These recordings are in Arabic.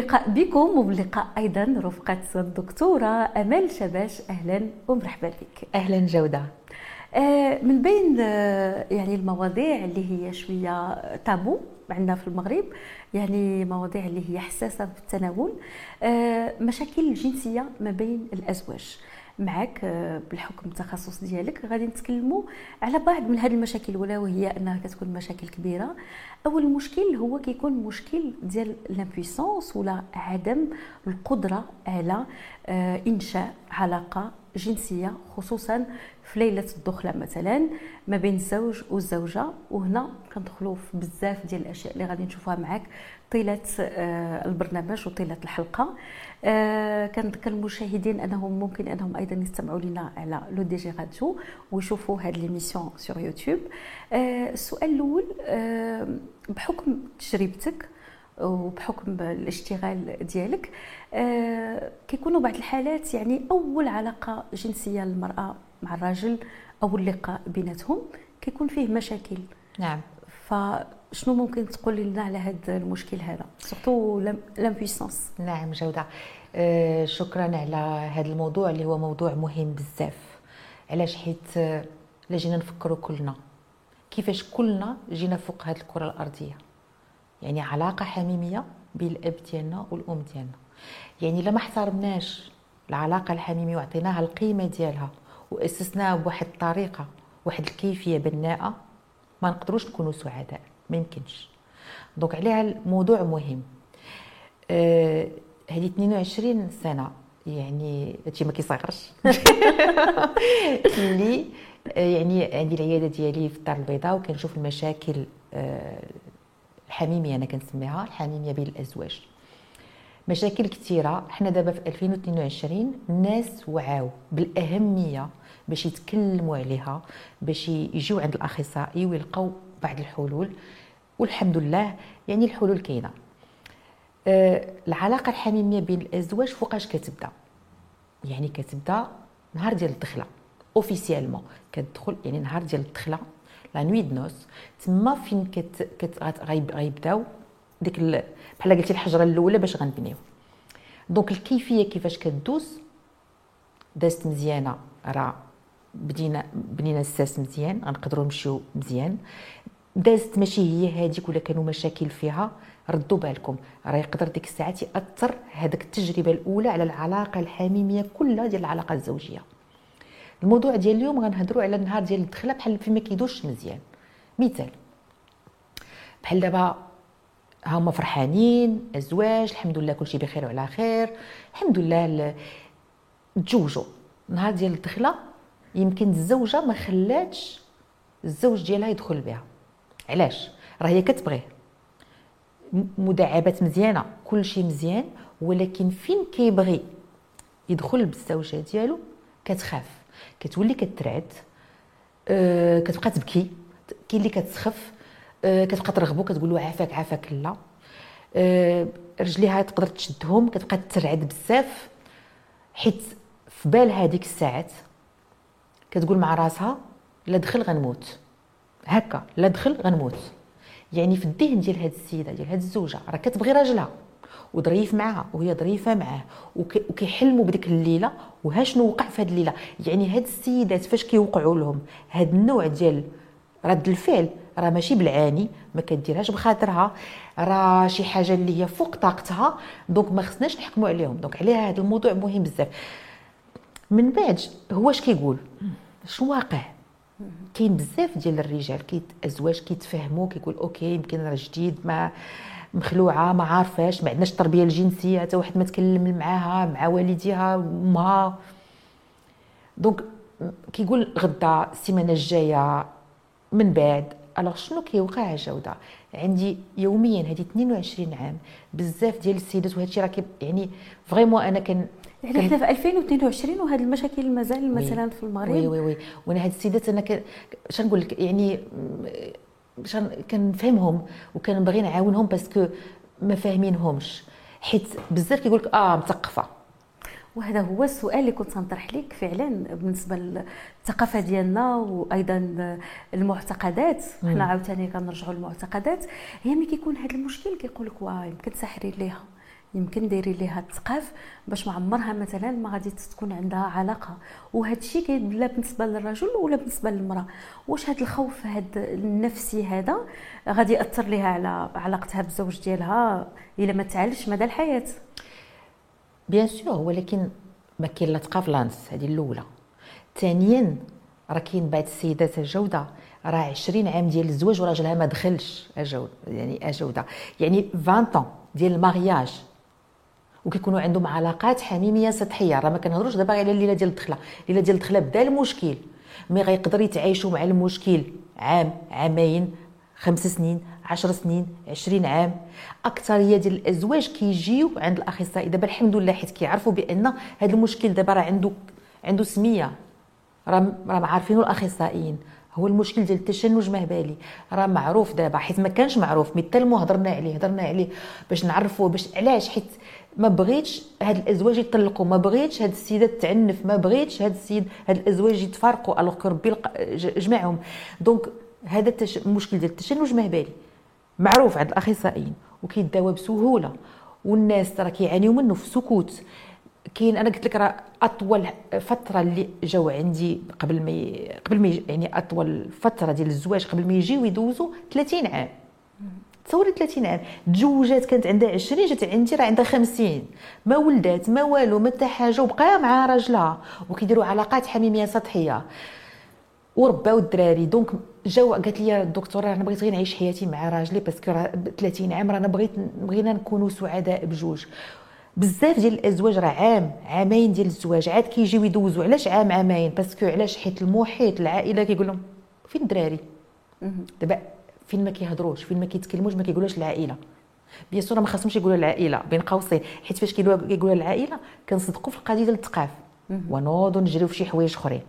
باللقاء بكم وباللقاء أيضا رفقة الدكتورة أمال شباش. أهلا ومرحبا بك. أهلا جودة. آه، من بين آه، يعني المواضيع اللي هي شوية تابو عندنا في المغرب يعني مواضيع اللي هي حساسة في التناول آه، مشاكل الجنسيه ما بين الأزواج. معك بالحكم التخصص ديالك. غادي نتكلموا على بعض من هذه المشاكل ولا وهي أنها كتكون مشاكل كبيرة. أول مشكل هو كيكون مشكل ديال l'impuissance ولا عدم القدرة على إنشاء علاقة جنسية خصوصا في ليلة الدخلة مثلا ما بين الزوج والزوجه وهنا كندخلوا في بزاف ديال الأشياء اللي غادي نشوفها معك طيلة آه، البرنامج وطيلة الحلقة. آه، كنذكر المشاهدين انهم ممكن أنهم أيضا يستمعوا لنا على le DJ radio ويشوفوا هاد l'émission sur YouTube السؤال الأول آه، بحكم تجربتك وبحكم الاشتغال ديالك آه كيكونوا بعض الحالات يعني أول علاقة جنسية للمرأة مع الراجل أو اللقاء بيناتهم كيكون فيه مشاكل. نعم. فشنو ممكن تقول لنا على هذا المشكل هذا؟ surtout l'impuissance نعم جودة. آه شكرا على هذا الموضوع اللي هو موضوع مهم بزاف. علاش؟ حيت آه جينا نفكروا كلنا. كيفاش كلنا جينا فوق هذه الكرة الأرضية؟ يعني علاقة حميمية بين الاب ديالنا والأم ديالنا. يعني إلا ما احترمناش العلاقة الحميمية وعطيناها القيمة ديالها وأسسناها بواحد الطريقة واحد الكيفية بناءة ما نقدروش نكونوا سعداء ما يمكنش. دونك عليها الموضوع مهم. آه هذه 22 سنة يعني هادشي ما كيصغرش. اللي آه، يعني عندي العيادة ديالي في الدار البيضاء وكنشوف المشاكل آه الحميمية أنا كنسميها الحميمية بين الأزواج. مشاكل كثيرة. حنا دابا في 2022 الناس وعاو بالأهمية باش يتكلموا عليها باش يجيو عند الأخصائي ويلقاو بعض الحلول. والحمد لله يعني الحلول كاينة. أه العلاقة الحميمية بين الأزواج فوقاش كتبدأ؟ يعني كتبدأ نهار ديال الدخلة officiellement كتدخل يعني نهار ديال الدخلة. la nuit de noces تما فين كت, كت غيبداو ديك بحال قلتي الحجرة الأولى باش غنبنيو. donc الكيفية كيفاش كدوز؟ دازت مزيانة. راه بدينا بنينا الساس مزيان غنقدروا نمشيو مزيان. دازت ماشي هي هذيك ولا كانوا مشاكل فيها ردوا بالكم. راه يقدر ديك الساعات يأثر هذيك التجربة الأولى على العلاقة الحميمية كلها ديال العلاقة الزوجية. الموضوع ديال اليوم غنهضروا على النهار ديال الدخلة بحال فين ما كيدوش مزيان. مثال بحال دابا هما فرحانين ازواج الحمد لله كلشي بخير وعلى خير. الحمد لله تزوجوا نهار ديال الدخلة يمكن الزوجة ما خلاتش الزوج ديالها يدخل بها. علاش؟ راه هي كتبغيه مداعبات مزيانة كلشي مزيان ولكن فين كيبغي يدخل بالزوجة ديالو كتخاف. كتولي كترعد أه كتبقى تبكي كاين اللي كتسخف أه كتبقى ترغبو كتقول له عافاك عافاك لا. أه رجليها تقدر تشدهم كتبقى ترعد بزاف حيت في بال هذيك الساعات كتقول مع راسها لا دخل غنموت. هكا لا دخل غنموت. يعني في الذهن ديال هاد السيدة ديال هاد الزوجة راه كتبغي راجلها. وظريف معها وهي ظريفة معاه وكيحلموا بديك الليلة وها شنو وقع في هذه الليلة. يعني هاد السيدات فاش كيوقعوا لهم؟ هاد النوع ديال رد الفعل راه ماشي بالعاني ما كديرهاش بخاطرها راه شي حاجة اللي هي فوق طاقتها donc ما خصناش نحكموا عليهم. donc عليها هذا الموضوع مهم بزاف. من بعد هو اش كيقول؟ شنو واقع؟ كاين بزاف ديال الرجال كي أزواج كيتفاهموا كيقول OK يمكن راه جديد ما مخلوعة ما عارفاش ما عندناش التربية الجنسية حتى واحد ما تكلم معاها مع والديها أمها. donc كيقول غدا السيمانة الجاية من بعد. alors شنو كيوقع جودة؟ عندي يوميا هذه 22 عام بزاف ديال السيدات وهذا الشيء راه يعني vraiment أنا كان يعني حنا في 2022 وهذه المشاكل مازال مثلا في المغرب؟ oui oui oui. وأنا هاد السيدات أنا ك... نقول لك يعني كنفهمهم وكنبغي نعاونهم parce que ما فاهمينهمش. حيت بزاف كيقول لك آه مثقفة. وهذا هو السؤال اللي كنت نطرح لك فعلا بالنسبة للثقافة ديالنا وأيضا المعتقدات. حنا عاوتاني كنرجعوا للمعتقدات. هي ملي كيكون هذا المشكل كيقول لك واه يمكن تسحري ليها. يمكن ديري ليها الثقاف باش ما عمرها مثلا ما غادي تكون عندها علاقة. وهذا الشيء كاين لا بالنسبة للرجل ولا بالنسبة للمرأة. واش هذا الخوف هذا النفسي هذا غادي يأثر ليها على علاقتها بالزوج ديالها إلا ما تعالجش مدى الحياة؟ bien sûr ولكن ما كاين لا ثقاف لا والو هذه الأولى. ثانيا راه كاين بعض السيدات الجودة. راه 20 عام ديال الزواج وراجلها ما دخلش الجوده يعني الجوده يعني 20 ديال ال mariage. وكيكونوا عندهم علاقات حميمية سطحية. راه ما كنهضروش دابا على الليلة ديال الدخلة. الليلة ديال الدخلة بدا المشكل mais غيقدر يتعايشوا مع المشكل عام عامين خمس سنين عشر سنين عشرين عام. أكثرية ديال الأزواج كيجيو عند الأخصائي. دابا الحمد لله حيت كيعرفوا بأن هذا المشكل دابا راه عنده عنده سمية. راه راه عارفينه الأخصائيين. هو المشكل ديال التشنج مهبلي راه معروف دابا حيت ما كانش معروف مثال هضرنا عليه هضرنا عليه باش نعرفوه باش علاش حيت ما بغيتش هاد الأزواج يطلقوا ما بغيتش هاد السيدات تعنف ما بغيتش هاد السيد هاد الأزواج يتفارقوا alors ربي جمعهم. donc هذا التش... المشكل ديال التشنج مهبلي معروف عند الأخصائيين وكيداوى بسهوله والناس راه كيعانيو منه في سكوت كاين أنا قلت لك راه أطول فترة اللي جاو عندي قبل ما قبل ما يعني أطول فترة ديال الزواج قبل ما يجيو يدوزوا 30 عام. تصوري 30 عام تزوجات كانت عندها 20 جات عندي راه عندها 50 ما ولدات ما والو ما حتى حاجة وبقى مع راجلها. وكيديروا علاقات حميمية سطحية. ورباو الدراري donc جاو قالت لي الدكتوره أنا بغيت غير نعيش حياتي مع راجلي parce que 30 عام رانا بغيت بغينا نكونوا سعداء بجوج. بزاف ديال الأزواج راه عام عامين ديال الزواج. عاد كيجيو يدوزوا. علاش عام عامين؟ parce que علاش حيت المحيط العائلة كيقول لهم فين الدراري؟ دابا فين ما كيهضروش فين ما كيتكلموش ما كيقولوش العائلة. bien sûr ما خاصهمش يقولوا العائلة. بين قوسين حيت فاش كيقولوا العائلة كنصدقوا في القضية ديال الثقاف ونوضوا نجريو في شي حوايج أخرين.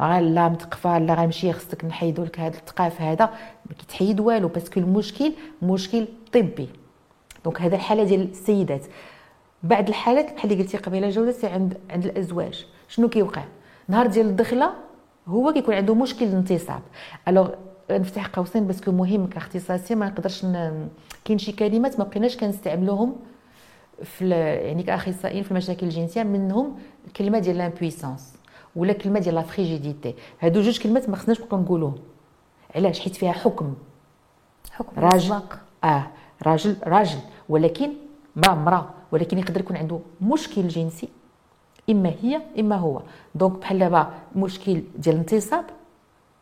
لا متقفه لا غنمشي خصك نحيدوا لك هذا الثقاف هذا. ما كيتحيد والو parce que المشكل مشكل طبي. donc هذا الحالة ديال السيدات. بعد الحالات بحال اللي قلتي قبيلة جودة عند عند الأزواج. شنو كيوقع؟ نهار ديال الدخلة هو كيكون عنده مشكل الانتصاب. alors نفتح قوسين parce que مهم كاختصاصي ما نقدرش ن... كاين شي كلمات ما بقيناش كنستعملوهم في يعني كأخصائيين في المشاكل الجنسية منهم الكلمة ديال l'impuissance ولا كلمة ديال la frigidité هادو جوج كلمات ما خصناش نبقاو نقولوهم. علاش؟ حيت فيها حكم. حكم راجل. آه راجل راجل. ولكن مراه مراه ولكن يقدر يكون عنده مشكل جنسي إما هي إما هو. donc بحال دابا مشكل ديال الانتصاب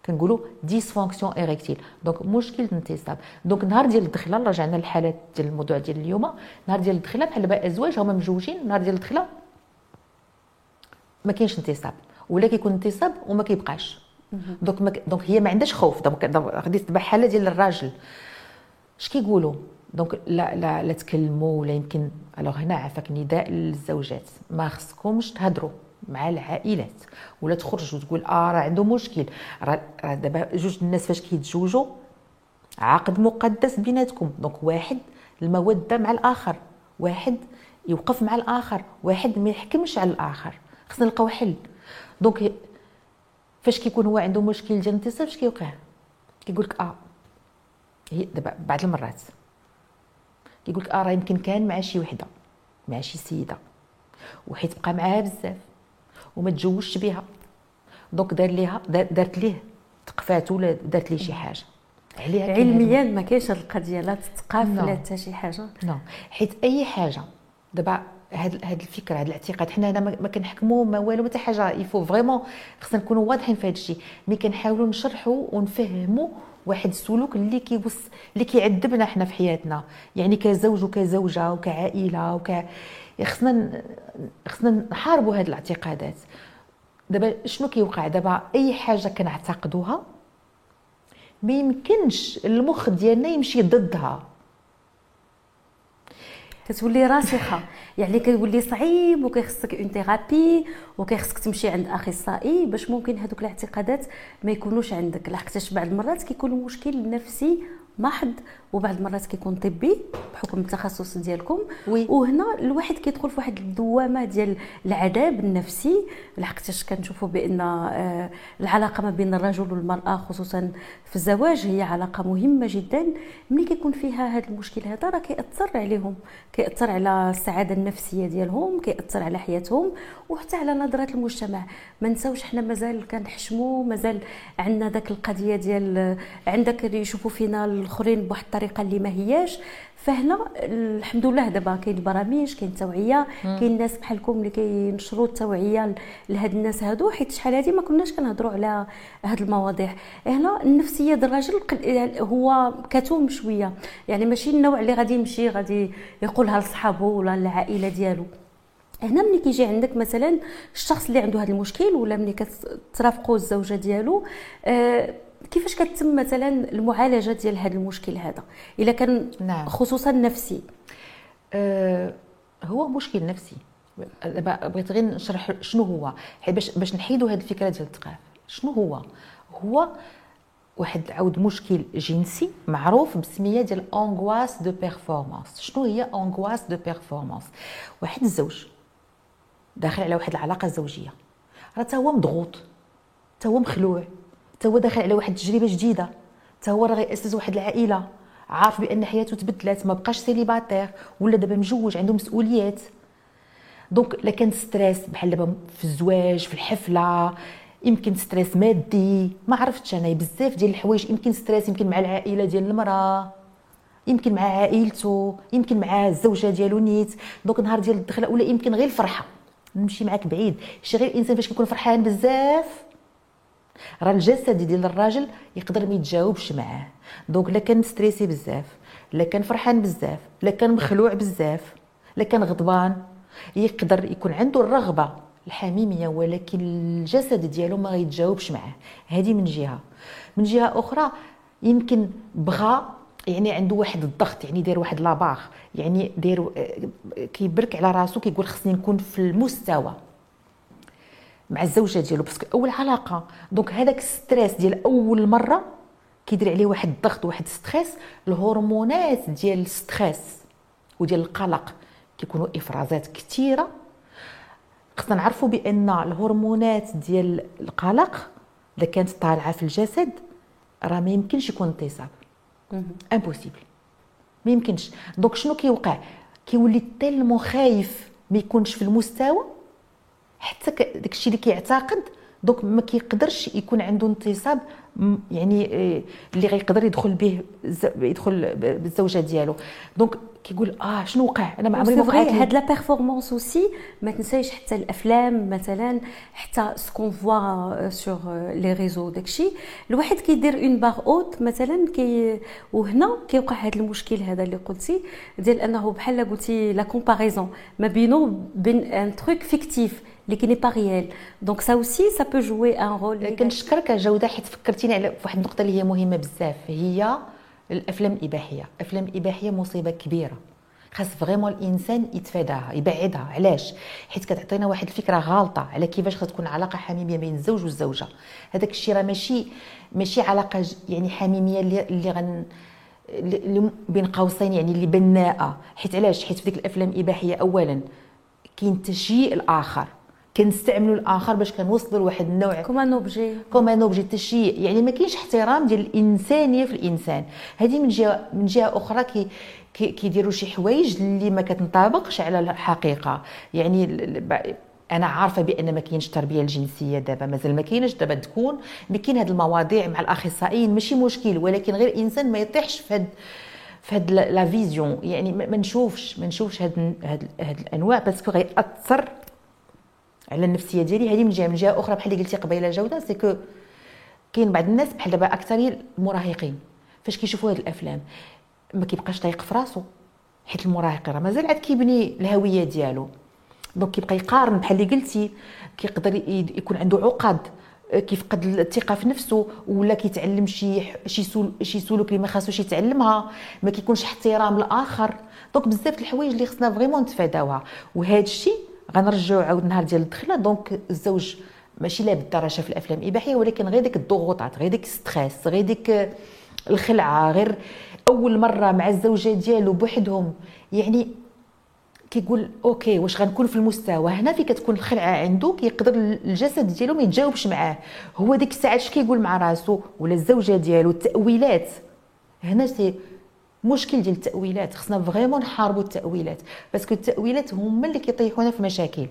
كنقولوا dysfonction érectile donc مشكل الانتصاب donc نهار ديال الدخلة رجعنا للحالات ديال الموضوع ديال اليوم. نهار ديال الدخلة بحال دابا أزواج هما مجوجين. نهار ديال الدخلة ما كاينش انتصاب ولا كيكون انتصاب وما كيبقاش. donc ما donc هي ما عندهاش خوف. donc خديت دابا حالة ديال الراجل. اش كيقولوا؟ donc لا لا لا تكلموا ولا يمكن. alors هنا عافاك نداء للزوجات. ما خصكمش تهضروا مع العائلات. ولا تخرج وتقول آه راه عنده مشكل. راه دابا جوج الناس فاش كيتزوجوا عقد مقدس بيناتكم. donc واحد المودة مع الآخر. واحد يوقف مع الآخر. واحد ما يحكمش على الآخر. خصنا نلقاو حل. donc فاش كيكون هو عنده مشكل ديال الانتصاب اش كيوقع؟ كيقول لك آه. هي دابا بعض المرات كيقول لك آه راه يمكن كان مع شي وحدة مع شي سيدة. وحيت بقى معاها بزاف. وما تزوجش بها. donc دار ليها دارت ليه تقفاتو ولا دارت ليه شي حاجة؟ عليها علميا ما كاينش هاد القضية لا تتقاف لا حتى شي حاجة. non حيت أي حاجة دابا هاد هاد الفكرة هاد الاعتقاد حنا هنا ما كنحكموا ما والو حتى حاجة. il faut vraiment خصنا نكونوا واضحين في هاد الشيء. mais كنحاولوا نشرحوا ونفهموا واحد السلوك اللي كيبص اللي كيعذبنا حنا في حياتنا. يعني كزوج وكزوجة وكعائلة وك خصنا خصنا نحاربوا هذه الاعتقادات. دابا شنو كيوقع؟ دابا أي حاجة كنعتقدوها ما يمكنش المخ ديالنا يمشي ضدها. كتولي راسخة. يعني كيولي صعيب وكيخصك une thérapie وكيخصك تمشي عند أخصائي باش ممكن هذوك الاعتقادات ما يكونوش عندك. لحقاش بعض المرات كيكون مشكل نفسي محض وبعض المرات كيكون طبي بحكم التخصص ديالكم. وي. وهنا الواحد كيدخل في واحد الدوامة ديال العذاب النفسي. لحقاش كنشوفوا بأن آه، العلاقة ما بين الرجل والمرأة خصوصا في الزواج هي علاقة مهمة جدا. ملي كيكون فيها هذا المشكل هذا راه كيأثر عليهم. كيأثر على السعادة النفسية ديالهم كيأثر على حياتهم وحتى على نظرة المجتمع. ما نساوش حنا مازال كنحشموا مازال عندنا ذاك القضية ديال عندك اللي يشوفوا فينا الآخرين بواحد الطريقة اللي ما هياش فهنا الحمد لله دابا كاين برامج كاين توعية كاين ناس بحالكم اللي كينشروا التوعية لهاد الناس هادو حيت شحال هادي ما كناش كنهضروا على هاد المواضيع. هنا النفسية ديال الراجل هو كتوم شوية يعني ماشي النوع اللي غادي يمشي غادي يقولها لصحابه ولا للعائلة ديالو. هنا ملي كيجي عندك مثلا الشخص اللي عنده هذا المشكل ولا ملي كترافقوا الزوجة ديالو آه كيفاش كتتم مثلا المعالجة ديال هذا المشكل هذا؟ إلا كان نعم. خصوصا نفسي. آه، هو مشكل نفسي. بغيت غير نشرح شنو هو. حيت باش باش نحيدوا هذه الفكرة ديال الثقاف شنو هو؟ هو واحد عاود مشكل جنسي معروف بسمية ديال angoisse de performance شنو هي angoisse de performance واحد الزوج داخل على واحد العلاقة زوجية. راه هو مضغوط. تا هو مخلوع. تا هو داخل على واحد التجربة جديدة. تا هو راه غيأسس واحد العائلة. عارف بأن حياته تبدلات ما بقاش célibataire ولا دابا مجوج عنده مسؤوليات. donc لا كان stress بحال دابا في الزواج في الحفلة يمكن stress مادي ما عرفتش أنا بزاف ديال الحوايج يمكن stress يمكن مع العائلة ديال المرأة يمكن مع عائلته يمكن مع الزوجة ديالو نيت. donc نهار ديال الدخلة ولا يمكن غير الفرحة. نمشي معاك بعيد. شي غير الانسان فاش كيكون فرحان بزاف راه الجسد ديال الراجل يقدر ما يتجاوبش معاه. donc لا كان stressé بزاف لا كان فرحان بزاف لا كان مخلوع بزاف لا كان غضبان. يقدر يكون عنده الرغبة الحميمية ولكن الجسد ديالو ما يتجاوبش معاه. هذه من جهة. من جهة أخرى يمكن بغى يعني عنده واحد الضغط يعني داير واحد la barre يعني داير آه، كيبرك على راسو كيقول خصني نكون في المستوى. مع الزوجة ديالو. parce que أول علاقة donc هذاك ال stress ديال أول مرة كيدير عليه واحد الضغط واحد stress الهرمونات ديال ال stress وديال القلق كيكونوا إفرازات كثيرة. خصنا نعرفوا بأن الهرمونات ديال القلق إذا كانت طالعة في الجسد راه ما يمكنش يكون انتصاب. impossible ما يمكنش. donc شنو كيوقع؟ كيولي tellement خايف ما يكونش في المستوى حتى داكشي اللي كيعتقد donc ما كيقدرش يكون عنده انتصاب يعني آه، اللي غيقدر يدخل به يدخل بالزوجة ديالو. donc كيقول آه شنو وقع؟ أنا ما عمري ما وقعت. هاد لا بيرفورمانس اوسي ما تنسايش حتى الأفلام مثلا حتى سكون فوا سور لي ريزو داكشي. الواحد كيدير اون باغ اوت مثلا كي وهنا كيوقع هذا المشكل هذا اللي قلتي ديال أنه بحال قلتي لا كومباريزون ما بينه بين ان تروك فيكتيف اللي كي ني با ريال دونك سا اوسي سا بو جوي ان رول كنشكرك جودة حيت فكرتيني على واحد النقطة اللي هي مهمة بزاف. هي الأفلام الإباحية. الافلام الاباحيه مصيبة كبيرة. خاص vraiment الإنسان يتفاداها يبعدها. علاش؟ حيت كتعطينا واحد الفكرة غالطة على كيفاش خص تكون علاقة حميمية بين الزوج والزوجة. هذاك الشيء راه ماشي ماشي علاقة يعني حميمية اللي اللي غن اللي بين قوسين يعني اللي بناءة. حيت علاش؟ حيت في ديك الأفلام الإباحية اولا كاين تشييء الآخر. كنستعملوا الآخر باش كنوصلوا لواحد النوع. comme un objet. comme un objet تشييء يعني ما كاينش احترام ديال الإنسانية في الإنسان. هذه من جهه من جهة أخرى كي كي- كيديروا شي حوايج اللي ما كتنطابقش على الحقيقة. يعني أنا عارفة بأن ما كاينش التربيه الجنسية دابا. مازال ما كاينش دابا تكون. كاين هاد المواضيع مع الأخصائيين. ماشي مشكل. ولكن غير الإنسان ما يطيحش في هاد في هاد la vision. يعني ما ما نشوفش ما نشوفش هاد هاد, هاد الأنواع. parce que غيأثر على النفسية ديالي. هذه من جهه من جهة أخرى بحال اللي قلتي قبيلة جودة c'est que كاين بعض الناس بحال دابا أكثر المراهقين. فاش كيشوفوا هاد الأفلام ما كيبقاش طايق في راسو حيت المراهق راه مازال عاد كيبني الهوية ديالو. donc كيبقى يقارن بحال اللي قلتي كيقدر يكون عنده عقد كيفقد الثقة في نفسه ولا كيتعلم شي شي شي سلوك اللي ما خاصوش يتعلمها ما كيكونش احترام الآخر donc بزاف د الحوايج اللي خصنا vraiment نتفاداوها. وهذا الشيء غنرجعوا عاود نهار ديال الدخلة. donc الزوج ماشي لا بالدرجه في الأفلام الإباحية ولكن غير ديك الضغوطات غير ديك stress غير ديك الخلعة غير أول مرة مع الزوجة ديالو بوحدهم. يعني كيقول OK واش غنكون في المستوى؟ هنا في كتكون الخلعة عنده كيقدر الجسد ديالو ما يتجاوبش معاه. هو ديك الساعة اش كيقول مع راسو؟ ولا الزوجة ديالو التاويلات هنا c'est مشكل ديال التأويلات. خصنا vraiment نحاربوا التأويلات parce que التأويلات هما اللي كيطيحونا في مشاكل.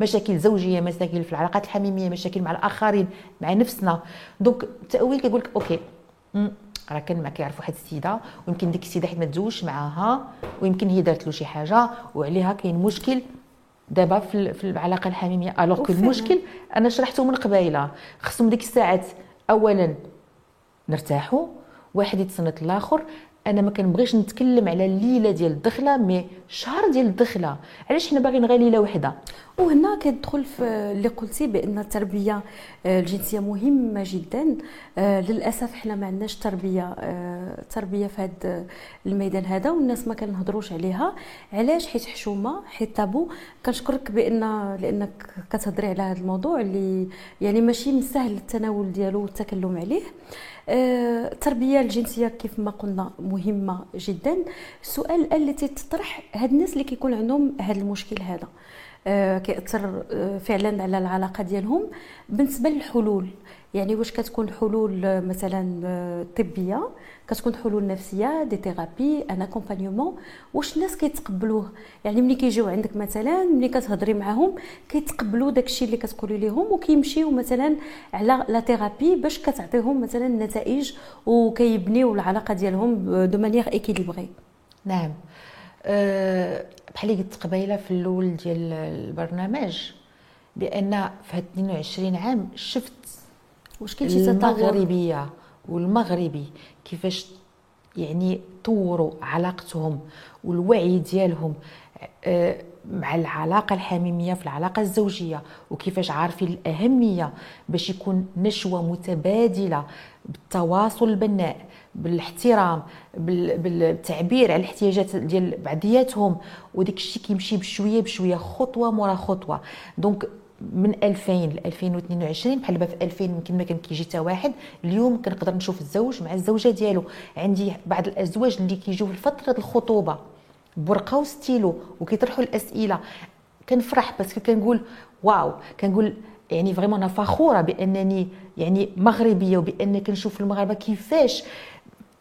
مشاكل زوجية مشاكل في العلاقات الحميمية مشاكل مع الآخرين مع نفسنا. donc التأويل كيقول لك OK راه كان ما كيعرف واحد السيدة ويمكن ديك السيدة حيت ما تزوجش معاها ويمكن هي دارت له شي حاجة وعليها كاين مشكل دابا في, في العلاقة الحميمية. alors que المشكل أنا شرحته من قبيلة. خصهم ديك الساعات اولا نرتاحوا واحد يتصنت الآخر أنا ما كنبغيش نتكلم على الليلة ديال الدخلة mais شهر ديال الدخلة. علاش حنا باغيين غير ليلة وحدة؟ وهنا كيدخل في اللي قلتي بأن التربية آه، الجنسية مهمة جدا. آه، للأسف حنا ما عندناش تربية آه، تربية في هذا الميدان هذا والناس ما كنهضروش عليها. علاش؟ حيت حشومة حيت تابو. كنشكرك بأن لأنك كتهضري على هذا الموضوع اللي يعني ماشي من سهل التناول ديالو والتكلم عليه. التربية الجنسية كيف ما قلنا مهمة جدا. السؤال التي تطرح هاد الناس اللي كيكون عندهم هذا المشكل هذا. كيأثر آه، فعلا على العلاقة ديالهم. بالنسبة للحلول يعني واش كتكون حلول آه، مثلا طبية كتكون حلول نفسية des thérapies un accompagnement واش الناس كيتقبلوه؟ يعني ملي كيجيو عندك مثلا ملي كتهضري معاهم كيتقبلوا داكشي اللي كتقولي لهم وكيمشيو مثلا على la thérapie باش كتعطيهم مثلا النتائج وكيبنيو العلاقة ديالهم de manière équilibrée. نعم. أه بحال اللي قلت قبيلة في الأول ديال البرنامج بأن في هاد 22 عام شفت واش كاين شي تطور؟ المغربية والمغربي كيفاش يعني طوروا علاقتهم والوعي ديالهم آه، مع العلاقة الحميمية في العلاقة الزوجية وكيفاش عارفين الأهمية باش يكون نشوة متبادلة بالتواصل البناء. بالاحترام بالتعبير على الاحتياجات ديال بعضياتهم وديك الشيء كيمشي بشوية بشوية خطوة مورا خطوة. donc من 2000 ل 2022 بحال دابا في 2000 يمكن ما كان كيجي حتى واحد اليوم كنقدر نشوف الزوج مع الزوجة ديالو. عندي بعض الأزواج اللي كيجيو في فتره الخطوبة بورقه وستيلو وكيطرحوا الأسئلة. كنفرح بس كنقول واو. كنقول يعني فريمون أنا فخورة بأنني يعني مغربية وبأن كنشوف المغاربة كيفاش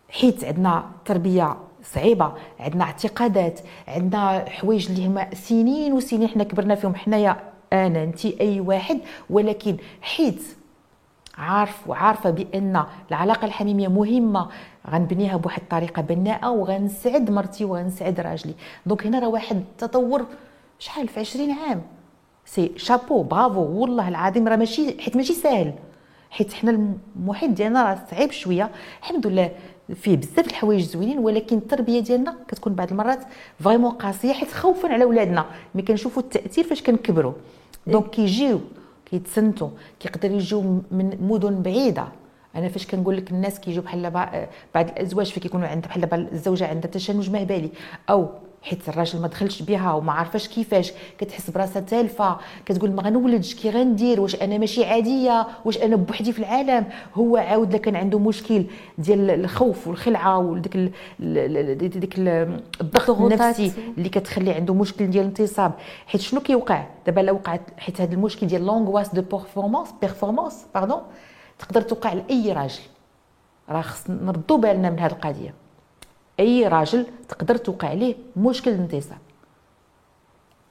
حيت عندنا تربية صعيبة عندنا اعتقادات عندنا حوايج اللي هما سنين وسنين حنا كبرنا فيهم حنايا أنا انت أي واحد. ولكن حيت عارف وعارفة بأن العلاقة الحميمية مهمة غنبنيها بواحد الطريقة بناءة وغنسعد مرتي وغنسعد راجلي. donc هنا راه واحد التطور شحال في 20 عام. c'est chapeau bravo والله العظيم راه ماشي حيت ماشي ساهل. حيت حنا المحيط ديالنا راه صعيب شوية. الحمد لله فيه بزاف الحوايج زوينين ولكن التربية ديالنا كتكون بعض المرات vraiment قاسية حيت خوفا على ولادنا. ملي كنشوفوا التأثير فاش كنكبروا. donc كيجيو كيتسنتوا كيقدر يجيو من مدن بعيدة. أنا فاش كنقول لك الناس كيجيو بحال بعض الأزواج فكيكونوا عندها بحال الزوجة عندها تشنج مهبلي أو حيت الراجل ما دخلش بها وما عارفاش كيفاش. كتحس براسها تالفة كتقول ما غنولدش كي غندير؟ واش أنا ماشي عادية؟ واش أنا بوحدي في العالم؟ هو عاود لكن كان عنده مشكل ديال الخوف والخلعة وديك ديك الضغط النفسي اللي كتخلي عنده مشكل ديال الانتصاب. حيت شنو كيوقع؟ دابا لو وقعت حيت هذا المشكل ديال l'angoisse de performance performance pardon تقدر توقع لأي راجل. راه خص نردوا بالنا من هذه القضية. أي راجل تقدر توقع عليه مشكل الانتصاب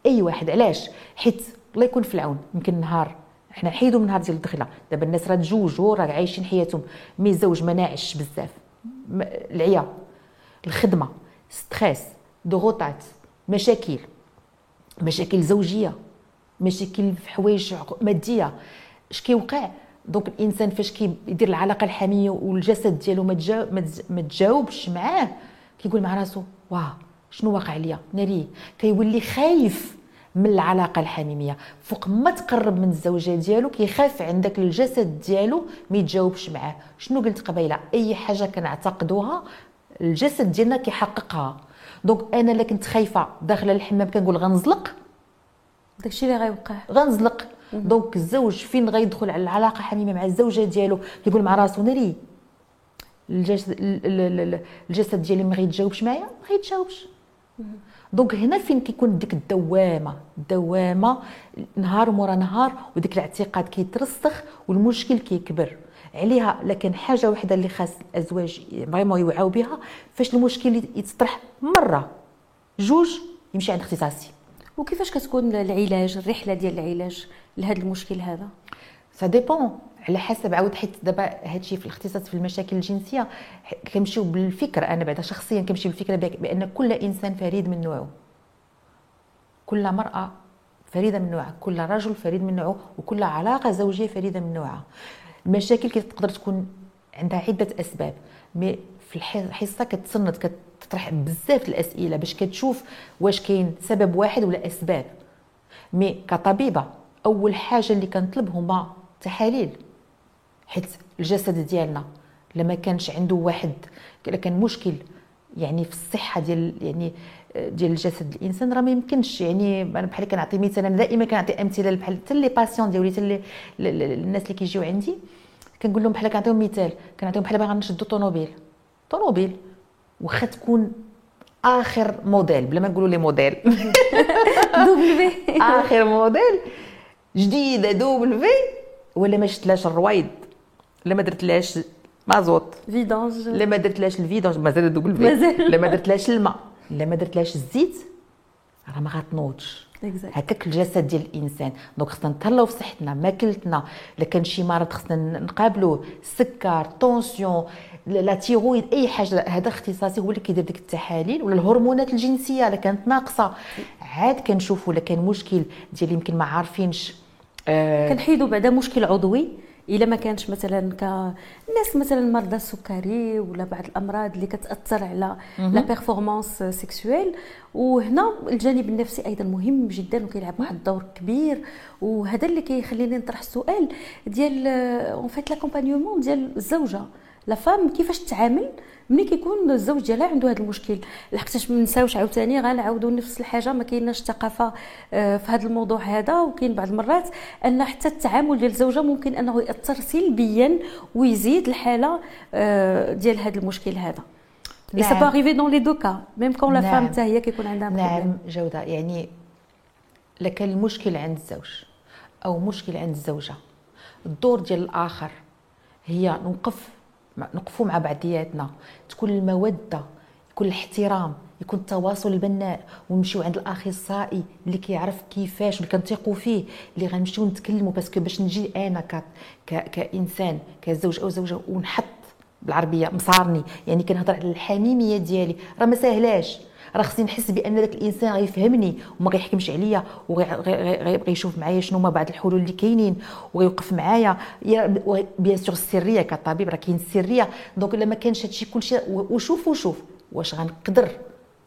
أي واحد علاش؟ حيت الله يكون في العون. يمكن نهار حنا نحيدو من نهار ديال الدخلة. دابا الناس راه تزوجوا راه عايشين حياتهم. مي الزوج ما ناعش بزاف العيا الخدمة ستريس ضغوطات مشاكل. مشاكل زوجية مشاكل في حوايج مادية. اش كيوقع؟ donc الإنسان فاش كيدير العلاقة الحميميه والجسد ديالو ما تجاوبش معاه كيقول مع راسو واه شنو واقع ليا ناري. كيولي خايف من العلاقة الحميمية. فوق ما تقرب من الزوجة ديالو كيخاف عندك الجسد ديالو ما يتجاوبش معاه. شنو قلت قبيلة؟ أي حاجة كنعتقدوها الجسد ديالنا كيحققها. donc أنا إلا كنت خايفة داخله الحمام كنقول غنزلق. داكشي اللي غيوقع. غنزلق. donc الزوج فين غيدخل على العلاقة حميمه مع الزوجة ديالو؟ كيقول مع راسو ناري الجسد الجسد ديالي ما غيتجاوبش معايا؟ ما غيتجاوبش. donc هنا فين كيكون ديك الدوامة؟ الدوامة نهار مورا نهار وديك الاعتقاد كيترسخ والمشكل كيكبر. عليها لكن حاجة وحدة اللي خاص الأزواج vraiment يوعاو بها فاش المشكل يتطرح مرة جوج يمشي عند اختصاصي. وكيفاش كتكون العلاج الرحلة ديال العلاج لهذا المشكل هذا؟ ça dépend على حسب عاود حيت دابا هادشي في الاختصاص في المشاكل الجنسية كنمشيو بالفكر. أنا بعدا شخصيا كنمشي بالفكرة بأن كل إنسان فريد من نوعه. كل مرأة فريدة من نوعها كل رجل فريد من نوعه وكل علاقة زوجية فريدة من نوعها. المشاكل كتقدر تكون عندها عدة أسباب mais في الحصه كتصنت كتطرح بزاف الأسئلة باش كتشوف واش كاين سبب واحد ولا أسباب. mais كطبيبة أول حاجة اللي كنطلب هما تحاليل. حيت الجسد ديالنا لما كانش عنده واحد كان مشكل يعني في الصحة ديال يعني ديال الجسد الإنسان راه ما يمكنش يعني أنا بحال كنعطي مثال أنا دائما كنعطي أمثلة بحال حتى les patients ديالي حتى الناس اللي كيجيو عندي كنقول لهم بحال كنعطيهم مثال كنعطيهم بحال باغا نشدو طوموبيل طوموبيل واخا تكون آخر موديل بلا ما نقولوا لي موديل. دوبل في آخر موديل جديدة دوبل في ولا ما شتلاش الرويض. لا ما درتلاش مازوت فيدونج لا ما درتلاش الفيدونج مازال دوبل في لا ما درتلاش الماء لا ما درتلاش الزيت راه ما غتنوضش هكاك الجسد ديال الإنسان. donc خصنا نتهلاو في صحتنا ماكلتنا. إلا كان شي مرض خصنا نقابلوه السكر tension la thyroïde أي حاجة هذا اختصاصي هو اللي كيدير ديك التحاليل. ولا الهرمونات الجنسية إلا كانت ناقصة. عاد كنشوفوا إلا كان مشكل ديال يمكن ما عارفينش آه كنحيدوا بعدا مشكل عضوي. إلا ما كانش مثلا كناس مثلا مرضى السكري ولا بعض الأمراض اللي كتأثر على la performance sexuelle وهنا الجانب النفسي أيضا مهم جدا وكيلعب واحد الدور كبير. وهذا اللي كيخليني نطرح السؤال ديال en fait l'accompagnement ديال الزوجة. la femme كيفاش تتعامل؟ ملي كيكون الزوج ديالها عنده هذا المشكل. لحقاش ما نساوش عاوتاني غنعاودوا نفس الحاجة ما كايناش ثقافة آه، في هذا الموضوع هذا. وكاين بعض المرات أن حتى التعامل ديال الزوجة ممكن أنه يأثر سلبيا ويزيد الحالة آه، ديال هذا المشكل هذا. نعم. ça arrive dans les deux cas même quand la femme حتى هي كيكون عندها نعم جودة. يعني لك المشكل عند الزوج أو مشكل عند الزوجة. الدور ديال الآخر هي نوقف نقفوا مع بعضياتنا. تكون المودة يكون الاحترام يكون التواصل البناء ونمشيو عند الأخصائي اللي كيعرف كيفاش واللي كنثيقوا فيه اللي غنمشيو نتكلموا parce que باش نجي أنا ك... ك... كإنسان كزوج أو زوجة ونحط بالعربية مصارني. يعني كنهضر على الحميمية ديالي. راه ما ساهلاش. راه خصني نحس بأن ذاك الإنسان غيفهمني وما غيحكمش عليا وغيبغي يشوف معايا شنو هما بعض الحلول اللي كاينين وغيوقف معايا. bien sûr السرية كطبيب راه كاين السرية. donc إلا ما كانش هادشي كلشي وشوف وشوف واش غنقدر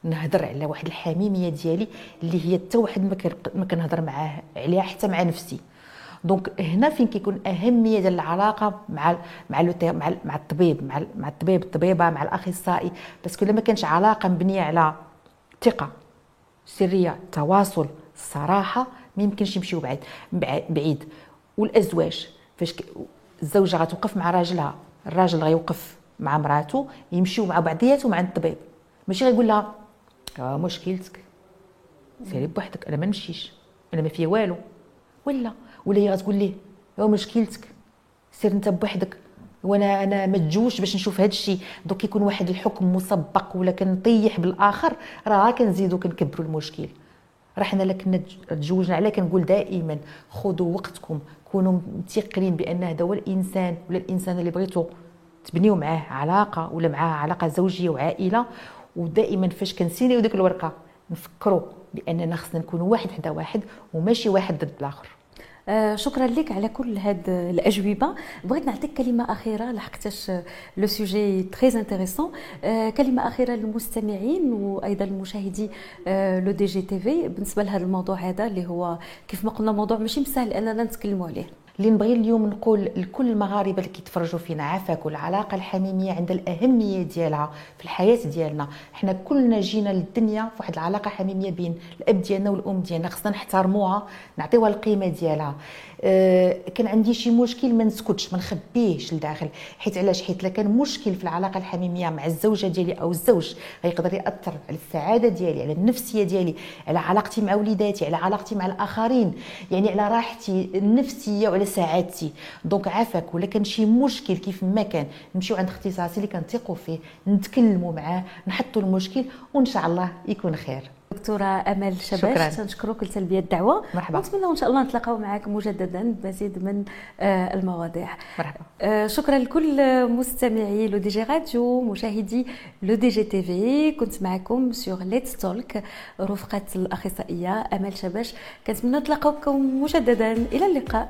نهضر على واحد الحميمية ديالي اللي هي حتى واحد ما كنهضر معاه عليها حتى مع نفسي. donc هنا فين كيكون أهمية ديال العلاقة مع مع مع, مع الطبيب مع مع الطبيب الطبيبة مع الأخصائي. parce que إلا ما كانش علاقة مبنية على ثقة سرية تواصل صراحة ما يمكنش يمشيو بعيد بعيد. والأزواج فاش الزوجة غتوقف مع راجلها الراجل غيوقف مع مراته يمشيو مع بعضياتهم عند الطبيب. ماشي غيقول لها آه مشكلتك سيري بوحدك أنا ما نمشيش أنا ما فيا والو. ولا ولا هي غتقول ليه هو مشكلتك سير أنت بوحدك. وأنا أنا ما تجوش باش نشوف هذا الشيء. دوك يكون واحد الحكم مسبق ولا كنطيح بالآخر راه كنزيدو كنكبروا المشكل. راه حنا لا كنا تزوجنا عليه كنقول دائما خذوا وقتكم كونوا متيقنين بأن هذا هو الإنسان ولا الإنسان اللي بغيتو تبنيو معاه علاقة ولا معاه علاقة زوجية وعائلة. ودائما فاش كنسينيو ديك الورقة نفكروا بأننا خصنا نكونوا واحد حدا واحد وماشي واحد ضد الآخر. شكرا لك على كل هاد الأجوبة. بغيت نعطيك كلمة أخيرة لحقتاش le sujet très intéressant كلمة أخيرة للمستمعين وأيضا المشاهدي آه، L'ODJ TV بالنسبة لهذا الموضوع هذا اللي هو كيف ما قلنا موضوع ماشي مسهل أننا نتكلموا عليه. اللي نبغي اليوم نقول لكل المغاربة اللي كيتفرجوا فينا عافاك والعلاقة الحميمية عندها الأهمية ديالها في الحياة ديالنا. حنا كلنا جينا للدنيا في واحد العلاقة حميمية بين الأب ديالنا والأم ديالنا خصنا نحترموها نعطيوها القيمة ديالها. كان عندي شي مشكل ما نسكتش ما نخبيهش لداخل. حيت علاش؟ حيت كان مشكل في العلاقة الحميمية مع الزوجة ديالي أو الزوج غيقدر يأثر على السعادة ديالي على النفسية ديالي على علاقتي مع وليداتي على علاقتي مع الآخرين يعني على راحتي النفسية وعلى سعادتي. donc عافاك ولا كان شي مشكل كيف ما كان نمشيو عند اختصاصي اللي كنثقوا فيه نتكلموا معاه نحطوا المشكل وإن شاء الله يكون خير. دكتورة أمل شباش. تنشكرك لتلبيه الدعوة. مرحبا. ونتمنى إن شاء الله نتلاقاو معك مجددا بمزيد من آه، المواضيع. مرحبا. آه، شكرا لكل مستمعي L'ODJ Radio مشاهدي L'ODJ TV. كنت معكم sur Let's Talk رفقة الأخصائية أمل شباش. كنتمنى نتلاقاوكم مجددا. إلى اللقاء.